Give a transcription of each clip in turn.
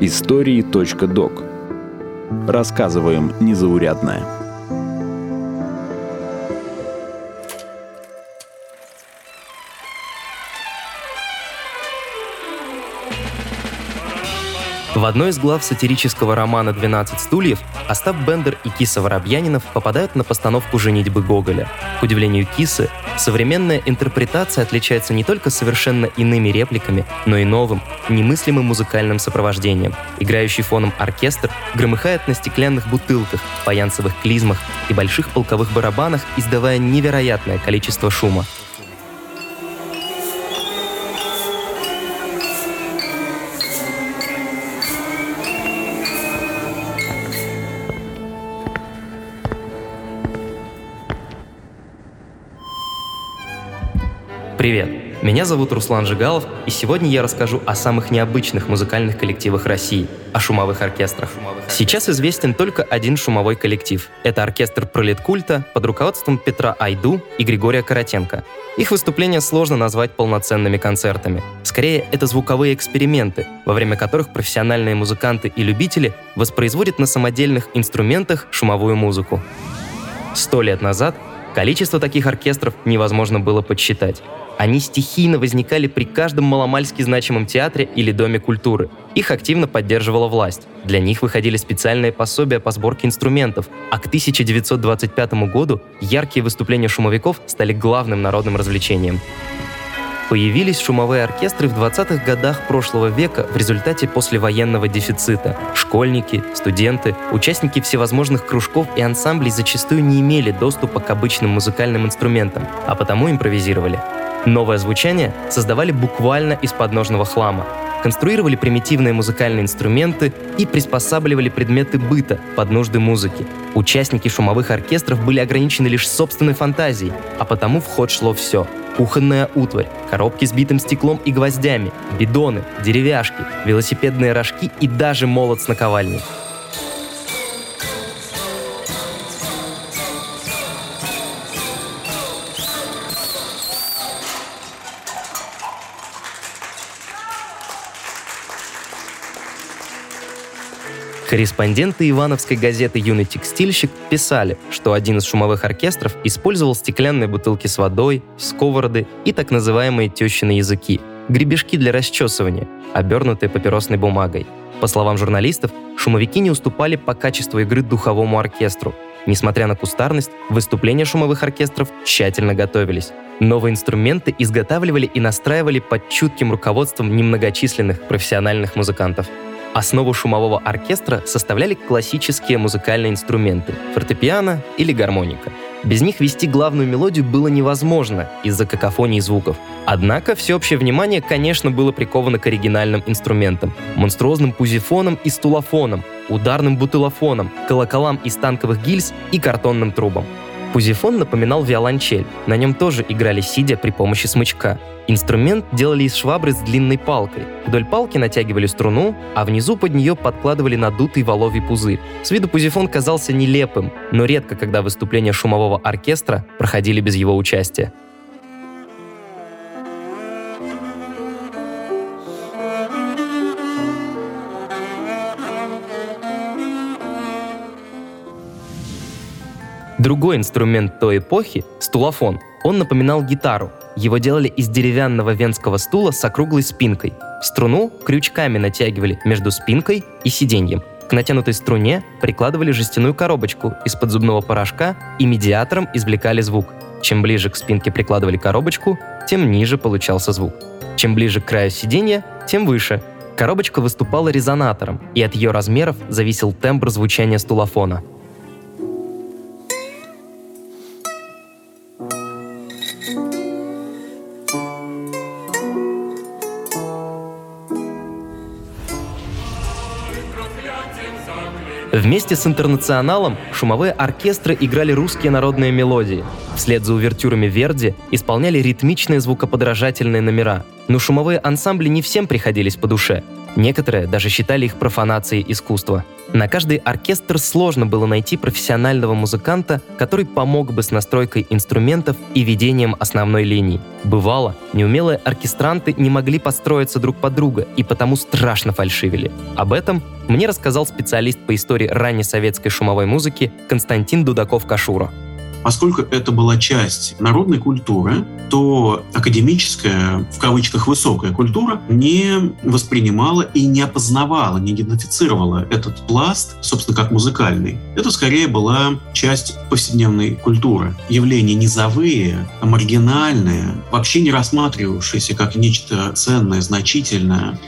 Истории.док Рассказываем незаурядное. В одной из глав сатирического романа «12 стульев» Остап Бендер и Киса Воробьянинов попадают на постановку «Женитьбы Гоголя». К удивлению Кисы, современная интерпретация отличается не только совершенно иными репликами, но и новым, немыслимым музыкальным сопровождением. Играющий фоном оркестр громыхает на стеклянных бутылках, фаянсовых клизмах и больших полковых барабанах, издавая невероятное количество шума. Привет! Меня зовут Руслан Жигалов, и сегодня я расскажу о самых необычных музыкальных коллективах России, о шумовых оркестрах. Сейчас известен только один шумовой коллектив. Это оркестр пролеткульта под руководством Петра Айду и Григория Каратенко. Их выступления сложно назвать полноценными концертами. Скорее, это звуковые эксперименты, во время которых профессиональные музыканты и любители воспроизводят на самодельных инструментах шумовую музыку. Сто лет назад количество таких оркестров невозможно было подсчитать. Они стихийно возникали при каждом маломальски значимом театре или доме культуры. Их активно поддерживала власть. Для них выходили специальные пособия по сборке инструментов, а к 1925 году яркие выступления шумовиков стали главным народным развлечением. Появились шумовые оркестры в 20-х годах прошлого века в результате послевоенного дефицита. Школьники, студенты, участники всевозможных кружков и ансамблей зачастую не имели доступа к обычным музыкальным инструментам, а потому импровизировали. Новое звучание создавали буквально из подножного хлама. Конструировали примитивные музыкальные инструменты и приспосабливали предметы быта под нужды музыки. Участники шумовых оркестров были ограничены лишь собственной фантазией, а потому в ход шло все. Кухонная утварь, коробки с битым стеклом и гвоздями, бидоны, деревяшки, велосипедные рожки и даже молот с наковальней. Корреспонденты ивановской газеты «Юный текстильщик» писали, что один из шумовых оркестров использовал стеклянные бутылки с водой, сковороды и так называемые тещины языки – гребешки для расчесывания, обернутые папиросной бумагой. По словам журналистов, шумовики не уступали по качеству игры духовому оркестру. Несмотря на кустарность, выступления шумовых оркестров тщательно готовились. Новые инструменты изготавливали и настраивали под чутким руководством немногочисленных профессиональных музыкантов. Основу шумового оркестра составляли классические музыкальные инструменты – фортепиано или гармоника. Без них вести главную мелодию было невозможно из-за какофонии звуков. Однако всеобщее внимание, конечно, было приковано к оригинальным инструментам – монструозным пузифоном и стулофоном, ударным бутылофоном, колоколам из танковых гильз и картонным трубам. Пузифон напоминал виолончель, на нем тоже играли сидя при помощи смычка. Инструмент делали из швабры с длинной палкой. Вдоль палки натягивали струну, а внизу под нее подкладывали надутый воловий пузырь. С виду пузифон казался нелепым, но редко когда выступления шумового оркестра проходили без его участия. Другой инструмент той эпохи – стулофон. Он напоминал гитару. Его делали из деревянного венского стула с округлой спинкой. Струну крючками натягивали между спинкой и сиденьем. К натянутой струне прикладывали жестяную коробочку из-под зубного порошка и медиатором извлекали звук. Чем ближе к спинке прикладывали коробочку, тем ниже получался звук. Чем ближе к краю сиденья, тем выше. Коробочка выступала резонатором, и от ее размеров зависел тембр звучания стулофона – Вместе с «Интернационалом» шумовые оркестры играли русские народные мелодии. Вслед за увертюрами Верди исполняли ритмичные звукоподражательные номера. Но шумовые ансамбли не всем приходились по душе. Некоторые даже считали их профанацией искусства. На каждый оркестр сложно было найти профессионального музыканта, который помог бы с настройкой инструментов и ведением основной линии. Бывало, неумелые оркестранты не могли построиться друг под друга и потому страшно фальшивили. Об этом мне рассказал специалист по истории ранней советской шумовой музыки Константин Дудаков-Кашура. Поскольку это была часть народной культуры, то академическая, в кавычках, высокая культура не воспринимала и не опознавала, не идентифицировала этот пласт, собственно, как музыкальный. Это скорее была часть повседневной культуры. Явления низовые, маргинальные, вообще не рассматривавшиеся как нечто ценное, значительное.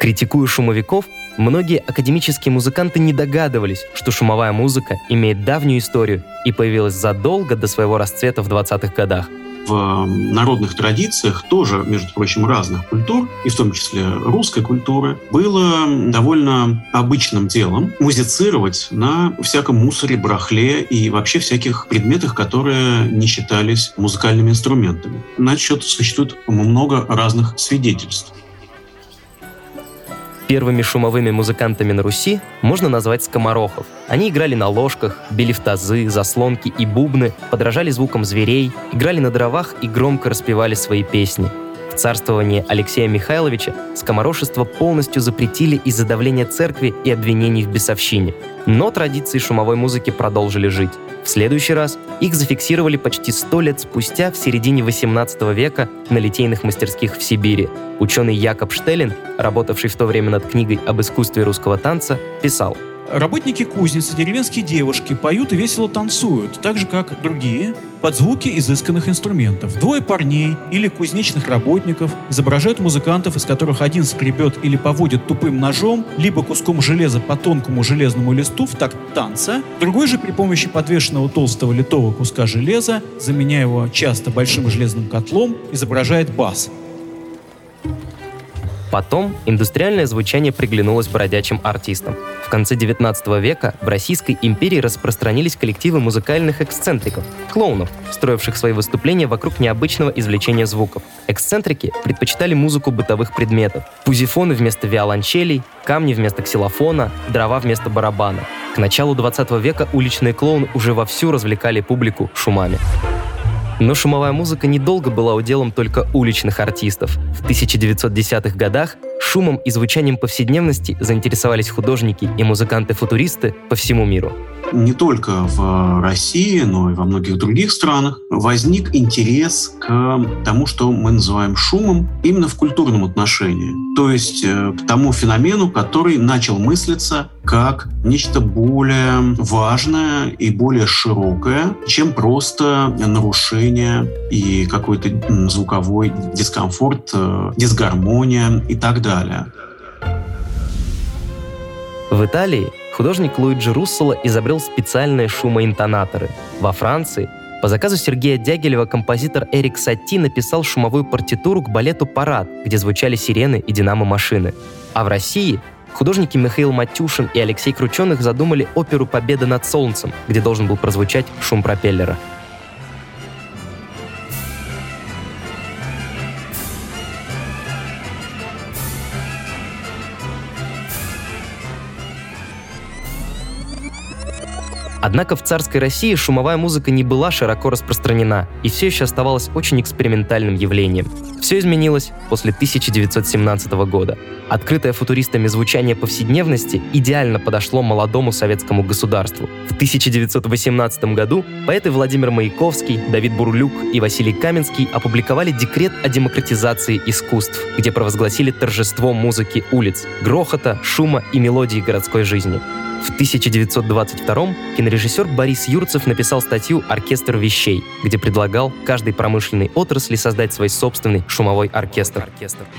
Критикуя шумовиков, Многие академические музыканты не догадывались, что шумовая музыка имеет давнюю историю и появилась задолго до своего расцвета в 20-х годах. В народных традициях тоже, между прочим, разных культур, и в том числе русской культуры, было довольно обычным делом музицировать на всяком мусоре, барахле и вообще всяких предметах, которые не считались музыкальными инструментами. На счет существует много разных свидетельств. Первыми шумовыми музыкантами на Руси можно назвать скоморохов. Они играли на ложках, били в тазы, заслонки и бубны, подражали звукам зверей, играли на дровах и громко распевали свои песни. В царствовании Алексея Михайловича скоморошество полностью запретили из-за давления церкви и обвинений в бесовщине. Но традиции шумовой музыки продолжили жить. В следующий раз их зафиксировали почти сто лет спустя, в середине 18 века, на литейных мастерских в Сибири. Ученый Якоб Штеллин, работавший в то время над книгой об искусстве русского танца, писал – Работники кузницы, деревенские девушки поют и весело танцуют, так же как другие, под звуки изысканных инструментов. Двое парней или кузнечных работников изображают музыкантов, из которых один скребет или поводит тупым ножом, либо куском железа по тонкому железному листу в такт танца, другой же при помощи подвешенного толстого литого куска железа, заменяя его часто большим железным котлом, изображает бас. Потом индустриальное звучание приглянулось бродячим артистам. В конце 19 века в Российской империи распространились коллективы музыкальных эксцентриков, клоунов, строивших свои выступления вокруг необычного извлечения звуков. Эксцентрики предпочитали музыку бытовых предметов. Пузифоны вместо виолончелей, камни вместо ксилофона, дрова вместо барабана. К началу 20 века уличные клоуны уже вовсю развлекали публику шумами. Но шумовая музыка недолго была уделом только уличных артистов. В 1910-х годах шумом и звучанием повседневности заинтересовались художники и музыканты-футуристы по всему миру не только в России, но и во многих других странах возник интерес к тому, что мы называем шумом, именно в культурном отношении. То есть э, к тому феномену, который начал мыслиться как нечто более важное и более широкое, чем просто нарушение и какой-то звуковой дискомфорт, э, дисгармония и так далее. В Италии художник Луиджи Русселло изобрел специальные шумоинтонаторы. Во Франции по заказу Сергея Дягилева композитор Эрик Сати написал шумовую партитуру к балету «Парад», где звучали сирены и динамо-машины. А в России художники Михаил Матюшин и Алексей Крученых задумали оперу «Победа над солнцем», где должен был прозвучать шум пропеллера – Однако в царской России шумовая музыка не была широко распространена и все еще оставалась очень экспериментальным явлением. Все изменилось после 1917 года. Открытое футуристами звучание повседневности идеально подошло молодому советскому государству. В 1918 году поэты Владимир Маяковский, Давид Бурлюк и Василий Каменский опубликовали декрет о демократизации искусств, где провозгласили торжество музыки улиц, грохота, шума и мелодии городской жизни. В 1922 кинорежиссер Борис Юрцев написал статью «Оркестр вещей», где предлагал каждой промышленной отрасли создать свой собственный шумовой оркестр.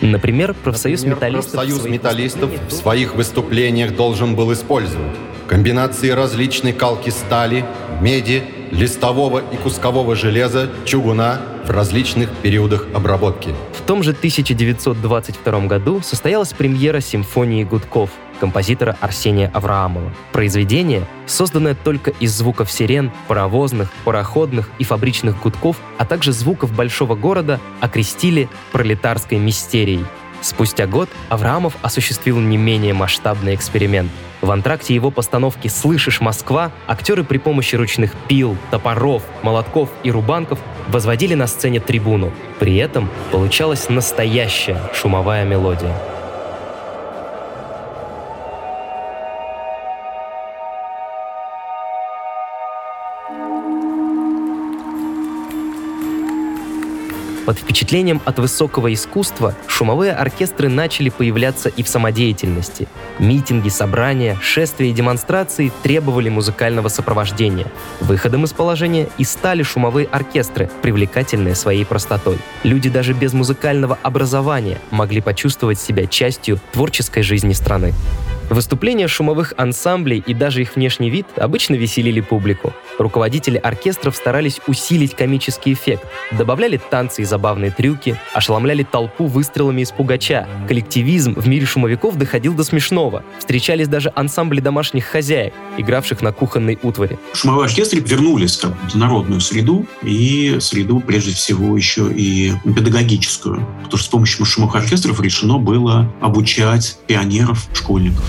Например, профсоюз Например, металлистов, профсоюз в, металлистов в своих выступлениях должен был использовать комбинации различной калки стали, меди, листового и кускового железа, чугуна в различных периодах обработки. В том же 1922 году состоялась премьера симфонии Гудков – композитора Арсения Авраамова. Произведение, созданное только из звуков сирен, паровозных, пароходных и фабричных гудков, а также звуков большого города, окрестили пролетарской мистерией. Спустя год Авраамов осуществил не менее масштабный эксперимент. В антракте его постановки «Слышишь, Москва» актеры при помощи ручных пил, топоров, молотков и рубанков возводили на сцене трибуну. При этом получалась настоящая шумовая мелодия. Под впечатлением от высокого искусства шумовые оркестры начали появляться и в самодеятельности. Митинги, собрания, шествия и демонстрации требовали музыкального сопровождения. Выходом из положения и стали шумовые оркестры, привлекательные своей простотой. Люди даже без музыкального образования могли почувствовать себя частью творческой жизни страны. Выступления шумовых ансамблей и даже их внешний вид обычно веселили публику. Руководители оркестров старались усилить комический эффект, добавляли танцы и забавные трюки, ошеломляли толпу выстрелами из пугача. Коллективизм в мире шумовиков доходил до смешного. Встречались даже ансамбли домашних хозяек, игравших на кухонной утвари. Шумовые оркестры вернулись в народную среду и среду, прежде всего, еще и педагогическую. Потому что с помощью шумовых оркестров решено было обучать пионеров, школьников.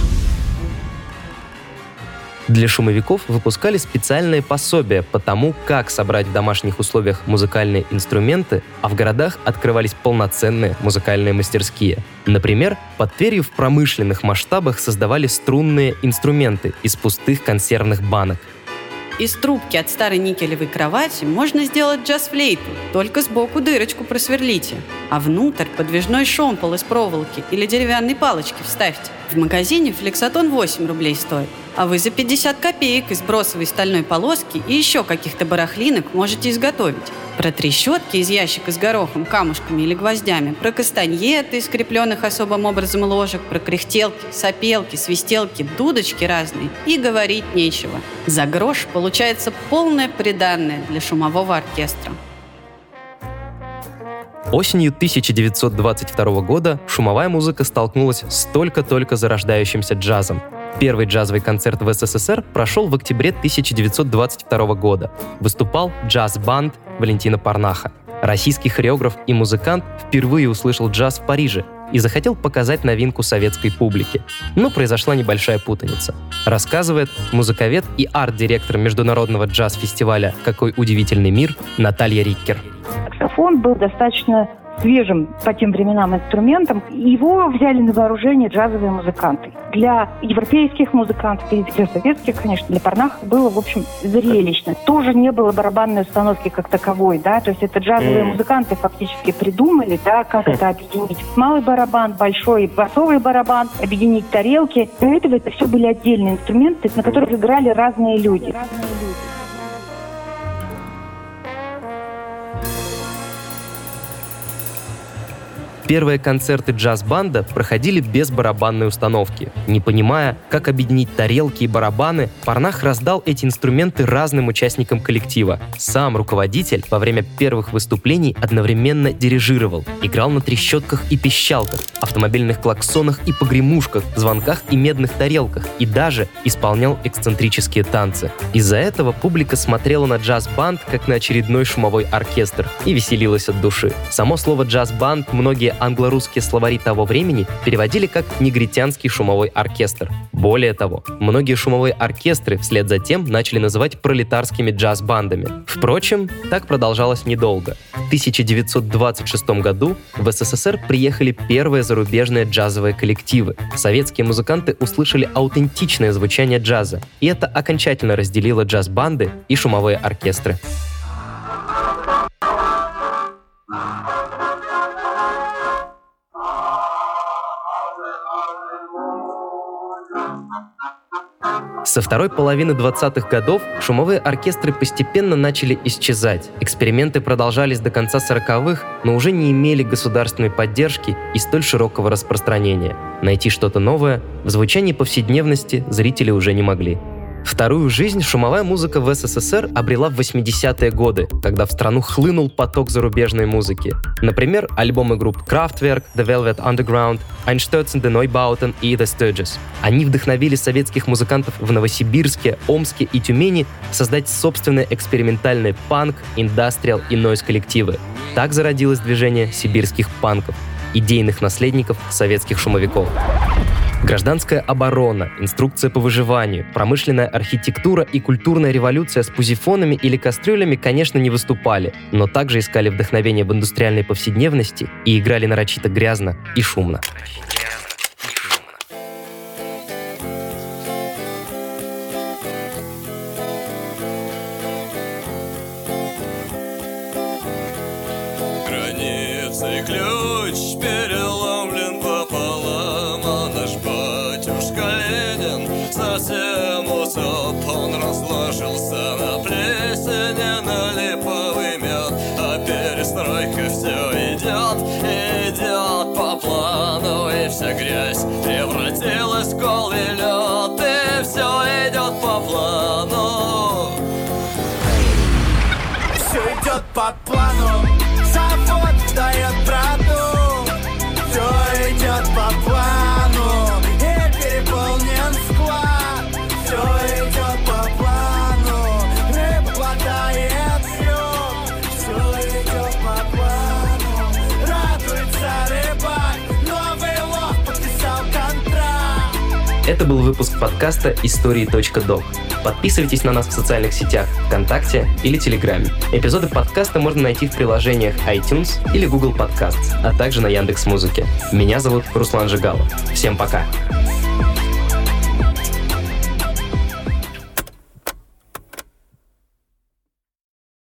Для шумовиков выпускали специальные пособия по тому, как собрать в домашних условиях музыкальные инструменты, а в городах открывались полноценные музыкальные мастерские. Например, под Тверью в промышленных масштабах создавали струнные инструменты из пустых консервных банок. Из трубки от старой никелевой кровати можно сделать джаз-флейту, только сбоку дырочку просверлите, а внутрь подвижной шомпол из проволоки или деревянной палочки вставьте. В магазине флексотон 8 рублей стоит, а вы за 50 копеек из бросовой стальной полоски и еще каких-то барахлинок можете изготовить. Про трещотки из ящика с горохом, камушками или гвоздями, про кастаньеты, скрепленных особым образом ложек, про кряхтелки, сопелки, свистелки, дудочки разные и говорить нечего. За грош получается полное приданное для шумового оркестра. Осенью 1922 года шумовая музыка столкнулась с только-только зарождающимся джазом. Первый джазовый концерт в СССР прошел в октябре 1922 года. Выступал джаз-банд Валентина Парнаха. Российский хореограф и музыкант впервые услышал джаз в Париже и захотел показать новинку советской публике. Но произошла небольшая путаница. Рассказывает музыковед и арт-директор международного джаз-фестиваля «Какой удивительный мир» Наталья Риккер. Саксофон был достаточно свежим по тем временам инструментом. Его взяли на вооружение джазовые музыканты. Для европейских музыкантов и для советских, конечно, для Парнаха было, в общем, зрелищно. Тоже не было барабанной установки как таковой, да, то есть это джазовые музыканты фактически придумали, да, как это объединить. Малый барабан, большой басовый барабан, объединить тарелки. До этого это все были отдельные инструменты, на которых играли разные люди. Разные люди. Первые концерты джаз-банда проходили без барабанной установки. Не понимая, как объединить тарелки и барабаны, Парнах раздал эти инструменты разным участникам коллектива. Сам руководитель во время первых выступлений одновременно дирижировал, играл на трещотках и пищалках, автомобильных клаксонах и погремушках, звонках и медных тарелках, и даже исполнял эксцентрические танцы. Из-за этого публика смотрела на джаз-банд как на очередной шумовой оркестр и веселилась от души. Само слово джаз-банд многие англо-русские словари того времени переводили как «негритянский шумовой оркестр». Более того, многие шумовые оркестры вслед за тем начали называть пролетарскими джаз-бандами. Впрочем, так продолжалось недолго. В 1926 году в СССР приехали первые зарубежные джазовые коллективы. Советские музыканты услышали аутентичное звучание джаза, и это окончательно разделило джаз-банды и шумовые оркестры. Со второй половины 20-х годов шумовые оркестры постепенно начали исчезать. Эксперименты продолжались до конца 40-х, но уже не имели государственной поддержки и столь широкого распространения. Найти что-то новое в звучании повседневности зрители уже не могли. Вторую жизнь шумовая музыка в СССР обрела в 80-е годы, когда в страну хлынул поток зарубежной музыки. Например, альбомы групп Kraftwerk, The Velvet Underground, Einstürzen, The Neubauten и The Sturges. Они вдохновили советских музыкантов в Новосибирске, Омске и Тюмени создать собственные экспериментальные панк, индастриал и нойз коллективы. Так зародилось движение сибирских панков, идейных наследников советских шумовиков. Гражданская оборона, инструкция по выживанию, промышленная архитектура и культурная революция с пузифонами или кастрюлями, конечно, не выступали, но также искали вдохновение в индустриальной повседневности и играли нарочито грязно и шумно. Границы odpadną Это был выпуск подкаста «Истории.док». Подписывайтесь на нас в социальных сетях ВКонтакте или Телеграме. Эпизоды подкаста можно найти в приложениях iTunes или Google Podcasts, а также на Яндекс.Музыке. Меня зовут Руслан Жигалов. Всем пока!